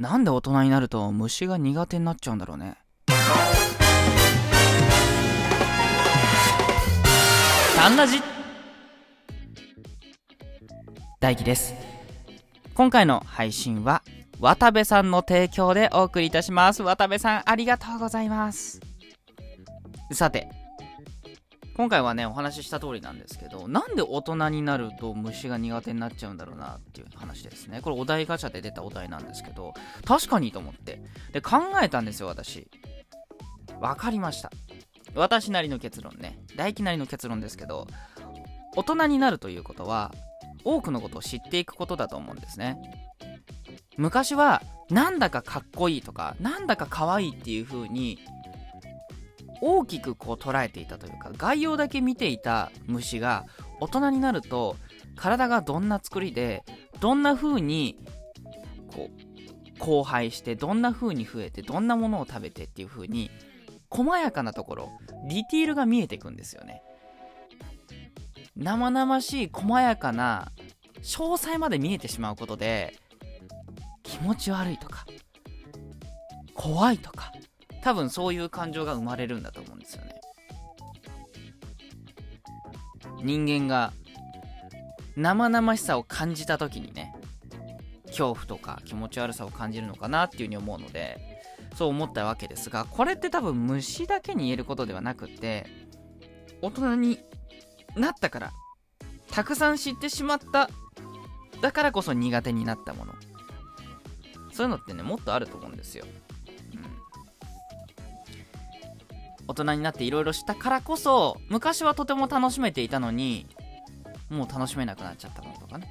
なんで大人になると虫が苦手になっちゃうんだろうね。タンラジ大輝です。今回の配信は渡部さんの提供でお送りいたします。渡部さんありがとうございます。さて、今回はね、お話しした通りなんですけど、なんで大人になると虫が苦手になっちゃうんだろうなっていう話ですね。これお題ガチャで出たお題なんですけど、確かにと思って。で、考えたんですよ、私。わかりました。私なりの結論ね。大輝なりの結論ですけど、大人になるということは、多くのことを知っていくことだと思うんですね。昔は、なんだかかっこいいとか、なんだか可愛いっていう風に、大きくこう捉えていたというか概要だけ見ていた虫が大人になると体がどんな作りでどんな風にこう交配してどんな風に増えてどんなものを食べてっていう風に細やかなところディティールが見えてくんですよね。生々しい細やかな詳細まで見えてしまうことで気持ち悪いとか怖いとか多分そういう感情が生まれるんだと思うんですよね。人間が生々しさを感じた時にね恐怖とか気持ち悪さを感じるのかなっていうふうに思うのでそう思ったわけですがこれって多分虫だけに言えることではなくって大人になったからたくさん知ってしまっただからこそ苦手になったもの。そういうのってねもっとあると思うんですよ。大人になっていろいろしたからこそ昔はとても楽しめていたのにもう楽しめなくなっちゃったものとかね。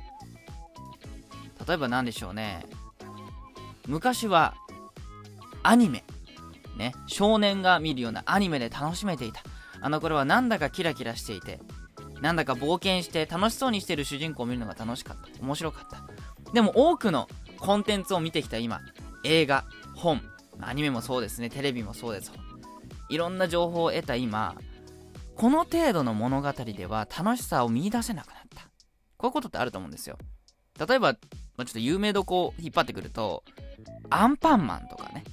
例えば何でしょうね。昔はアニメ。ね。少年が見るようなアニメで楽しめていた。あの頃はなんだかキラキラしていてなんだか冒険して楽しそうにしてる主人公を見るのが楽しかった。面白かった。でも多くのコンテンツを見てきた今。映画本。アニメもそうですね。テレビもそうです。いろんな情報を得た今この程度の物語では楽しさを見出せなくなった。こういうことってあると思うんですよ。例えば、まあ、ちょっと有名どこを引っ張ってくるとアンパンマンとかね。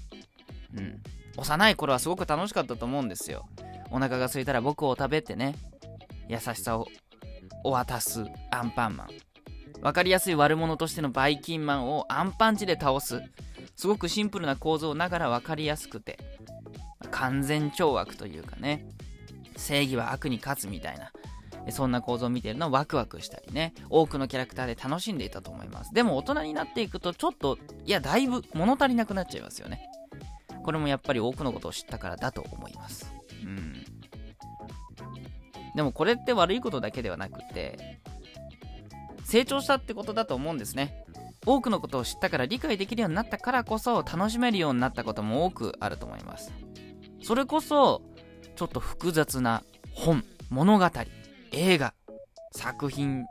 うん。幼い頃はすごく楽しかったと思うんですよ。お腹が空いたら僕を食べてね。優しさをお渡すアンパンマン。分かりやすい悪者としてのバイキンマンをアンパンチで倒す。すごくシンプルな構造ながら分かりやすくて。完全懲悪というかね。正義は悪に勝つみたいな。そんな構造を見てるのはワクワクしたりね。多くのキャラクターで楽しんでいたと思います。でも大人になっていくとちょっといやだいぶ物足りなくなっちゃいますよね。これもやっぱり多くのことを知ったからだと思います。うん。でもこれって悪いことだけではなくて成長したってことだと思うんですね。多くのことを知ったから理解できるようになったからこそ楽しめるようになったことも多くあると思います。それこそちょっと複雑な本物語映画作品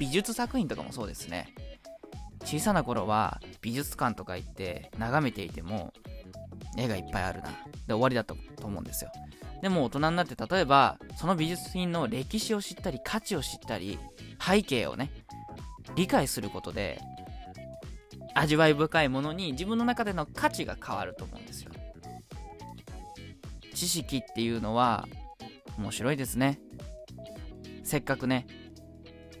美術作品とかもそうですね。小さな頃は美術館とか行って眺めていても絵がいっぱいあるな。で終わりだったと思うんですよ。でも大人になって例えばその美術品の歴史を知ったり価値を知ったり背景をね理解することで味わい深いものに自分の中での価値が変わると思うんですよ。知識っていうのは面白いですね。せっかくね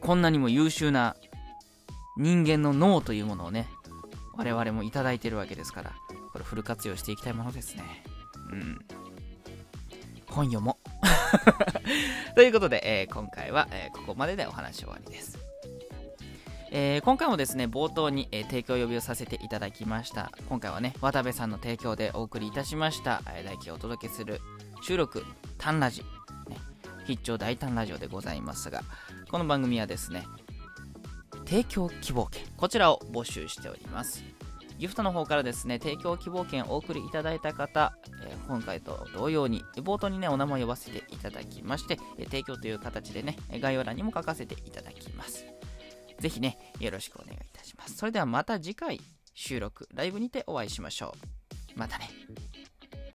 こんなにも優秀な人間の脳というものをね我々もいただいてるわけですからこれフル活用していきたいものですね。うん。本読も ということで、えー、今回は、えー、ここまででお話終わりです。えー、今回もですね冒頭に、えー、提供呼びをさせていただきました。今回はね渡部さんの提供でお送りいたしました、えー、大輝をお届けする収録「タンラジ」ね、必聴大胆ラジオでございますがこの番組はですね提供希望券こちらを募集しております。ギフトの方からですね提供希望券をお送りいただいた方、えー、今回と同様に冒頭にねお名前を呼ばせていただきまして、え提供という形でね概要欄にも書かせていただきます。ぜひね、よろしくお願いいたします。それではまた次回収録、ライブにてお会いしましょう。またね。